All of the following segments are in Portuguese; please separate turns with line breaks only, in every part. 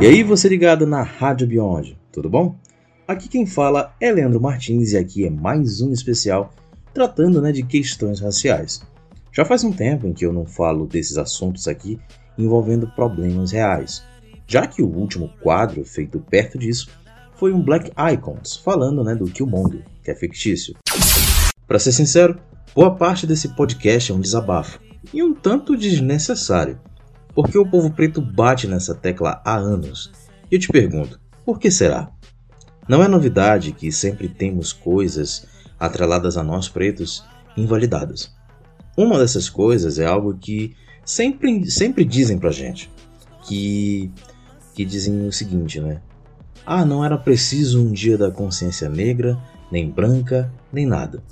E aí, você ligado na Rádio Beyond, tudo bom? Aqui quem fala é Leandro Martins e aqui é mais um especial tratando né, de questões raciais. Já faz um tempo em que eu não falo desses assuntos aqui envolvendo problemas reais, já que o último quadro feito perto disso foi um Black Icons falando né, do Killmonger, que é fictício. Para ser sincero, boa parte desse podcast é um desabafo e um tanto desnecessário, porque o povo preto bate nessa tecla há anos. E eu te pergunto, por que será? Não é novidade que sempre temos coisas atreladas a nós pretos invalidadas. Uma dessas coisas é algo que sempre, sempre dizem pra gente, que, que dizem o seguinte, né? Ah, não era preciso um dia da consciência negra, nem branca, nem nada.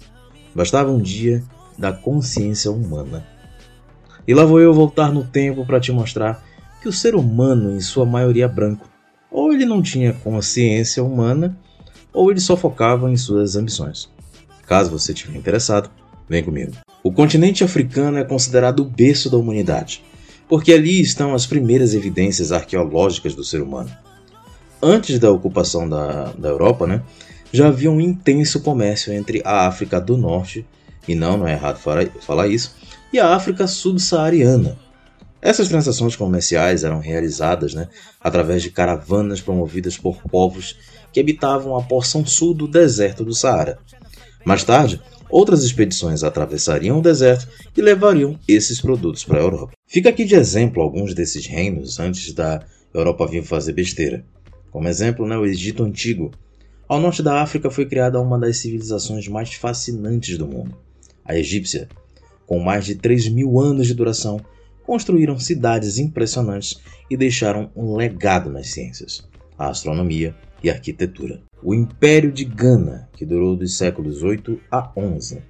Bastava um dia da consciência humana. E lá vou eu voltar no tempo para te mostrar que o ser humano, em sua maioria branco, ou ele não tinha consciência humana, ou ele só focava em suas ambições. Caso você estiver interessado, vem comigo. O continente africano é considerado o berço da humanidade, porque ali estão as primeiras evidências arqueológicas do ser humano. Antes da ocupação da, da Europa, né, já havia um intenso comércio entre a África do Norte, e não, não é errado falar isso, e a África subsaariana. Essas transações comerciais eram realizadas né, através de caravanas promovidas por povos que habitavam a porção sul do deserto do Saara. Mais tarde, outras expedições atravessariam o deserto e levariam esses produtos para a Europa. Fica aqui de exemplo alguns desses reinos antes da Europa vir fazer besteira. Como exemplo, né, o Egito Antigo. Ao norte da África foi criada uma das civilizações mais fascinantes do mundo, a egípcia, com mais de 3 mil anos de duração, construíram cidades impressionantes e deixaram um legado nas ciências, a astronomia e a arquitetura. O Império de Gana, que durou dos séculos 8 a 11.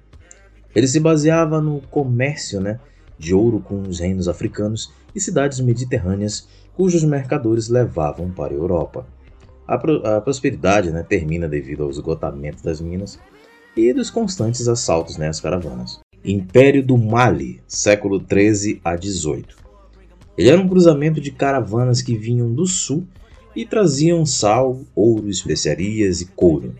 Ele se baseava no comércio né, de ouro com os reinos africanos e cidades mediterrâneas cujos mercadores levavam para a Europa. A, pro a prosperidade né, termina devido ao esgotamento das minas e dos constantes assaltos né, às caravanas. Império do Mali, século 13 a 18. Ele era um cruzamento de caravanas que vinham do sul e traziam sal, ouro, especiarias e couro.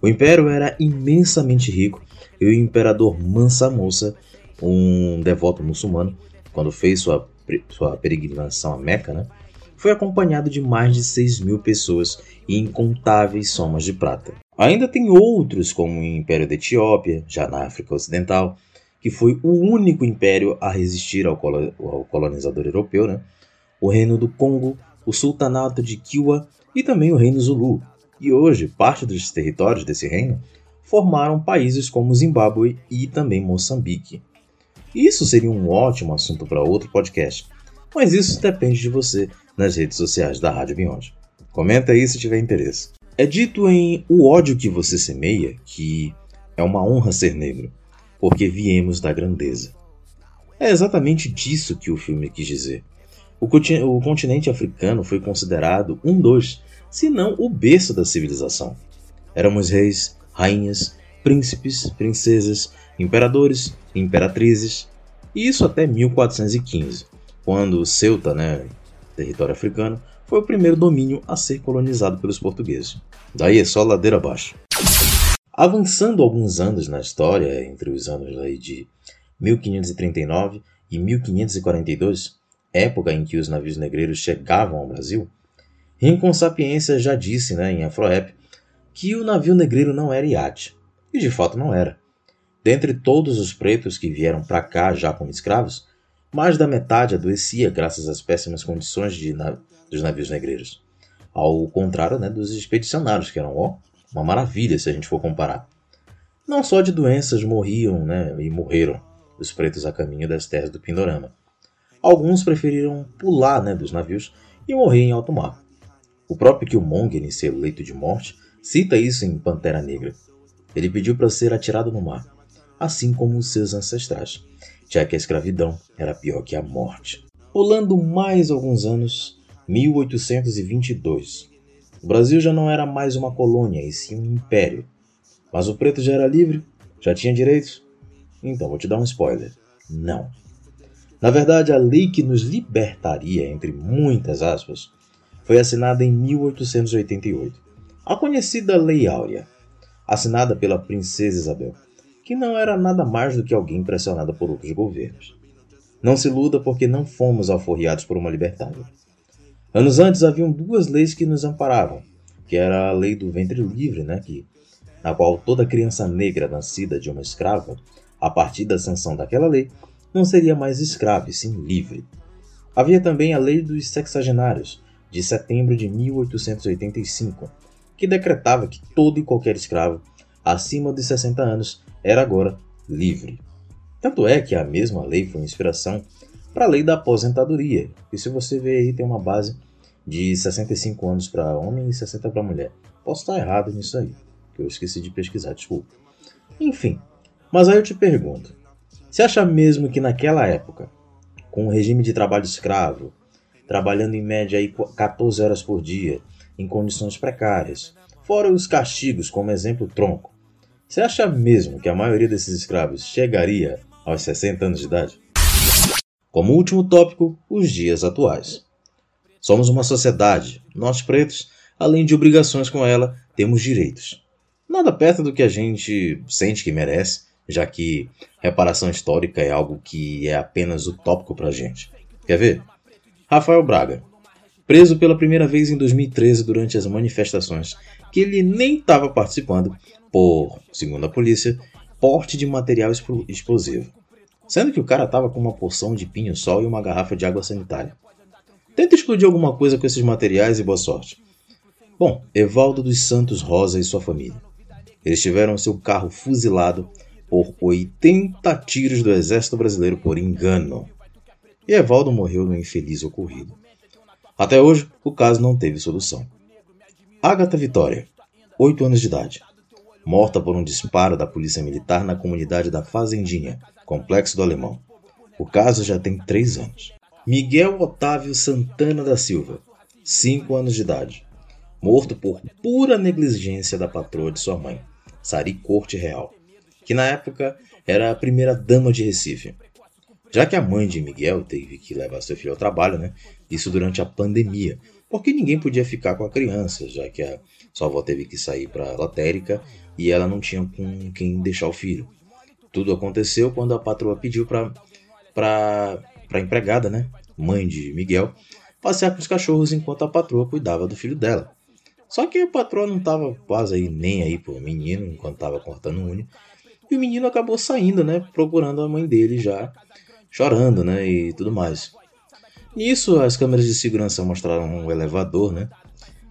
O império era imensamente rico e o imperador Mansa Musa, um devoto muçulmano, quando fez sua, sua peregrinação a Meca, né, foi acompanhado de mais de 6 mil pessoas e incontáveis somas de prata. Ainda tem outros, como o Império da Etiópia, já na África Ocidental, que foi o único império a resistir ao, colonizador europeu, né? o Reino do Congo, o Sultanato de Kiwa e também o Reino Zulu. E hoje, parte dos territórios desse reino formaram países como Zimbábue e também Moçambique. Isso seria um ótimo assunto para outro podcast, mas isso depende de você nas redes sociais da Rádio Beyond. Comenta aí se tiver interesse. É dito em O ódio que você semeia que é uma honra ser negro porque viemos da grandeza. É exatamente disso que o filme quis dizer. O, continente africano foi considerado um dos, se não o berço da civilização. Éramos reis, rainhas, príncipes, princesas, imperadores, imperatrizes, e isso até 1415, quando Ceuta, né, território africano, foi o primeiro domínio a ser colonizado pelos portugueses. Daí é só ladeira abaixo. Avançando alguns anos na história, entre os anos de 1539 e 1542, época em que os navios negreiros chegavam ao Brasil, Rincon Sapiência já disse né, em Afroep que o navio negreiro não era iate, e de fato não era. Dentre todos os pretos que vieram para cá já como escravos, mais da metade adoecia graças às péssimas condições dos navios negreiros. Ao contrário né, dos expedicionários, que eram ó, uma maravilha se a gente for comparar. Não só de doenças morriam né, e morreram os pretos a caminho das terras do Pindorama. Alguns preferiram pular né, dos navios e morrer em alto mar. O próprio Killmonger, em seu leito de morte, cita isso em Pantera Negra. Ele pediu para ser atirado no mar, assim como os seus ancestrais, já que a escravidão era pior que a morte. Pulando mais alguns anos, 1822, o Brasil já não era mais uma colônia, e sim um império. Mas o preto já era livre? Já tinha direitos? Então vou te dar um spoiler. Não. Na verdade, a lei que nos libertaria, entre muitas aspas, foi assinada em 1888, a conhecida Lei Áurea, assinada pela Princesa Isabel, que não era nada mais do que alguém pressionada por outros governos. Não se iluda porque não fomos alforriados por uma libertária. Anos antes haviam duas leis que nos amparavam, que era a lei do ventre livre, né, que, na qual toda criança negra nascida de uma escrava, a partir da sanção daquela lei, não seria mais escrava, e sim livre. Havia também a lei dos sexagenários, de setembro de 1885, que decretava que todo e qualquer escravo acima de 60 anos era agora livre. Tanto é que a mesma lei foi inspiração para a lei da aposentadoria, e se você ver aí tem uma base de 65 anos para homem e 60 para mulher. Posso estar errado nisso aí, que eu esqueci de pesquisar, desculpa. Enfim, mas aí eu te pergunto: você acha mesmo que naquela época, com o regime de trabalho escravo, trabalhando em média aí 14 horas por dia, em condições precárias, fora os castigos, como exemplo tronco, você acha mesmo que a maioria desses escravos chegaria aos 60 anos de idade? Como último tópico, os dias atuais. Somos uma sociedade. Nós pretos, além de obrigações com ela, temos direitos. Nada perto do que a gente sente que merece, já que reparação histórica é algo que é apenas utópico pra gente. Quer ver? Rafael Braga, preso pela primeira vez em 2013 durante as manifestações, que ele nem estava participando por, segundo a polícia, porte de material explosivo. Sendo que o cara estava com uma porção de pinho-sol e uma garrafa de água sanitária. Tenta explodir alguma coisa com esses materiais e boa sorte. Bom, Evaldo dos Santos Rosa e sua família. Eles tiveram seu carro fuzilado por 80 tiros do exército brasileiro por engano. E Evaldo morreu no infeliz ocorrido. Até hoje, o caso não teve solução. Agatha Vitória, 8 anos de idade, morta por um disparo da polícia militar na comunidade da Fazendinha, Complexo do Alemão. O caso já tem 3 anos. Miguel Otávio Santana da Silva, 5 anos de idade, morto por pura negligência da patroa de sua mãe, Sari Corte Real, que na época era a primeira dama de Recife. Já que a mãe de Miguel teve que levar seu filho ao trabalho, né? Isso durante a pandemia, porque ninguém podia ficar com a criança, já que a sua avó teve que sair para a lotérica e ela não tinha com quem deixar o filho. Tudo aconteceu quando a patroa pediu para a empregada, né, mãe de Miguel, passear com os cachorros enquanto a patroa cuidava do filho dela. Só que a patroa não estava quase aí nem aí pro menino enquanto estava cortando unha. E o menino acabou saindo, né, procurando a mãe dele já, chorando, né, e tudo mais. Nisso, as câmeras de segurança mostraram um elevador, né,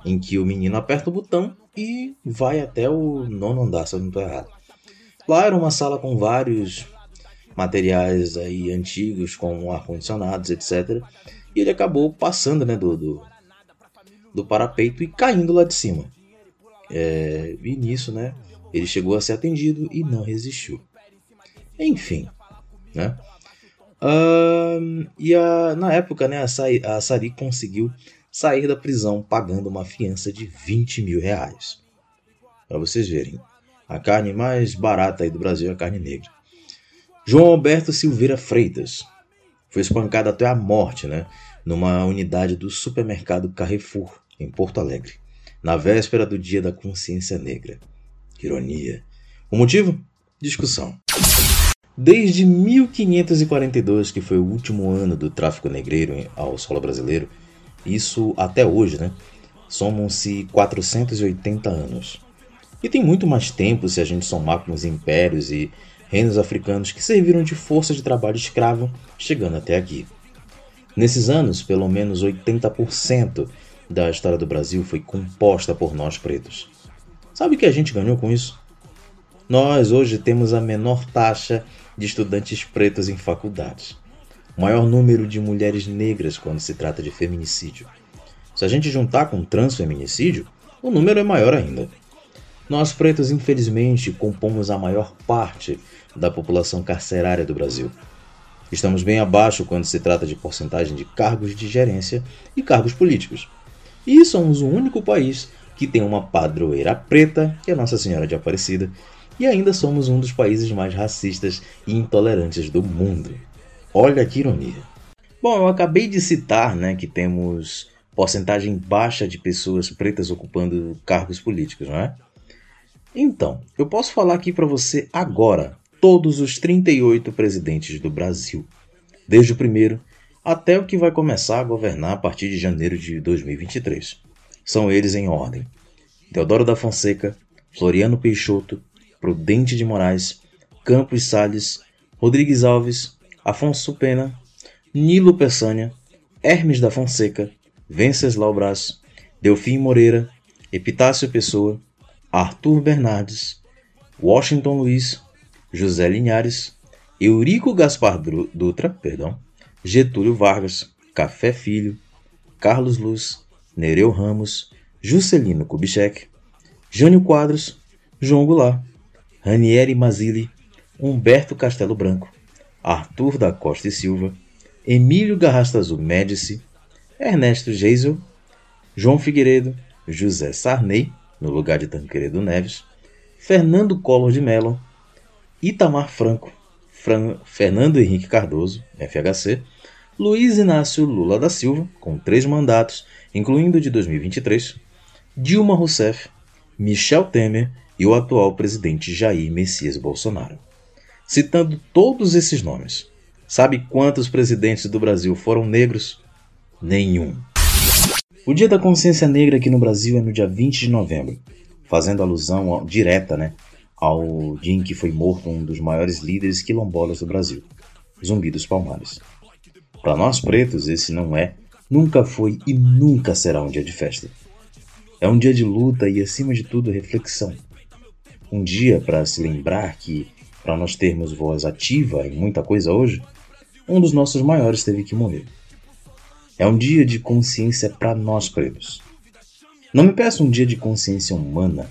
em que o menino aperta o botão e vai até o nono andar, se eu não estou errado. Lá era uma sala com vários materiais aí antigos, como ar-condicionados, etc. E ele acabou passando né, do, do, do parapeito e caindo lá de cima. É, e nisso, né, ele chegou a ser atendido e não resistiu. Enfim, né? Uh, e a, na época, né, a, Sa a Sari conseguiu sair da prisão pagando uma fiança de 20 mil reais. Para vocês verem, a carne mais barata aí do Brasil é a carne negra. João Alberto Silveira Freitas foi espancado até a morte, né, numa unidade do supermercado Carrefour, em Porto Alegre, na véspera do Dia da Consciência Negra. Ironia. O motivo? Discussão. Desde 1542, que foi o último ano do tráfico negreiro ao solo brasileiro, isso até hoje, né? Somam-se 480 anos. E tem muito mais tempo se a gente somar com os impérios e reinos africanos que serviram de força de trabalho escravo, chegando até aqui. Nesses anos, pelo menos 80% da história do Brasil foi composta por nós pretos. Sabe o que a gente ganhou com isso? Nós hoje temos a menor taxa de estudantes pretos em faculdades, o maior número de mulheres negras quando se trata de feminicídio. Se a gente juntar com transfeminicídio, o número é maior ainda. Nós pretos, infelizmente, compomos a maior parte da população carcerária do Brasil. Estamos bem abaixo quando se trata de porcentagem de cargos de gerência e cargos políticos. E somos o único país que tem uma padroeira preta, que é Nossa Senhora de Aparecida, e ainda somos um dos países mais racistas e intolerantes do mundo. Olha que ironia. Bom, eu acabei de citar né, que temos porcentagem baixa de pessoas pretas ocupando cargos políticos, não é? Então, eu posso falar aqui para você agora todos os 38 presidentes do Brasil, desde o primeiro até o que vai começar a governar a partir de janeiro de 2023. São eles em ordem: Deodoro da Fonseca, Floriano Peixoto, Prudente de Moraes, Campos Salles, Rodrigues Alves, Afonso Pena, Nilo Peçanha, Hermes da Fonseca, Venceslau Braz, Delfim Moreira, Epitácio Pessoa, Arthur Bernardes, Washington Luiz, José Linhares, Eurico Gaspar Dutra, perdão, Getúlio Vargas, Café Filho, Carlos Luz, Nereu Ramos, Juscelino Kubitschek, Jânio Quadros, João Goulart, Ranieri Mazzilli, Humberto Castelo Branco, Arthur da Costa e Silva, Emílio Garrastazu Médici, Ernesto Geisel, João Figueiredo, José Sarney, no lugar de Tancredo Neves, Fernando Collor de Mello, Itamar Franco, Fran Fernando Henrique Cardoso, FHC, Luiz Inácio Lula da Silva, com três mandatos, incluindo de 2023, Dilma Rousseff, Michel Temer e o atual presidente Jair Messias Bolsonaro. Citando todos esses nomes, sabe quantos presidentes do Brasil foram negros? Nenhum. O Dia da Consciência Negra aqui no Brasil é no dia 20 de novembro, fazendo alusão direta né, ao dia em que foi morto um dos maiores líderes quilombolas do Brasil, Zumbi dos Palmares. Para nós pretos, esse não é, nunca foi e nunca será um dia de festa. É um dia de luta e, acima de tudo, reflexão. Um dia para se lembrar que, para nós termos voz ativa em muita coisa hoje, um dos nossos maiores teve que morrer. É um dia de consciência para nós pretos. Não me peça um dia de consciência humana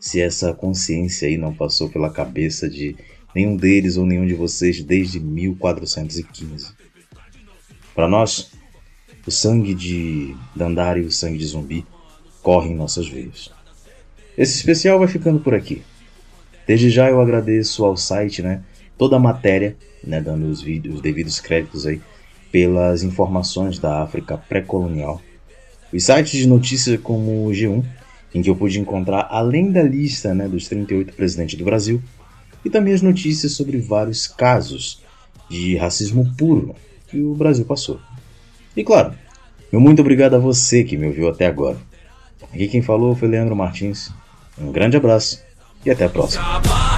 se essa consciência aí não passou pela cabeça de nenhum deles ou nenhum de vocês desde 1415. Para nós, o sangue de Dandara e o sangue de zumbi corre em nossas veias. Esse especial vai ficando por aqui. Desde já eu agradeço ao site, né, toda a matéria, né, dando os vídeos, os devidos créditos aí pelas informações da África pré-colonial. Os sites de notícias como o G1, em que eu pude encontrar além da lista, né, dos 38 presidentes do Brasil, e também as notícias sobre vários casos de racismo puro que o Brasil passou. E claro, meu muito obrigado a você que me ouviu até agora. Aqui quem falou foi Leandro Martins. Um grande abraço e até a próxima.